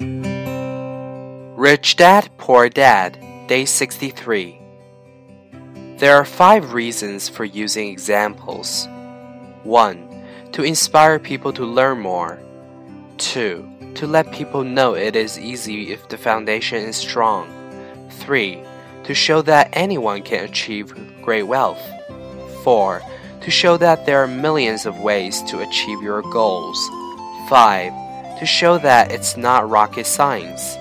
Rich Dad, Poor Dad, Day 63. There are five reasons for using examples. 1. To inspire people to learn more. 2. To let people know it is easy if the foundation is strong. 3. To show that anyone can achieve great wealth. 4. To show that there are millions of ways to achieve your goals. 5. To show that it's not rocket science.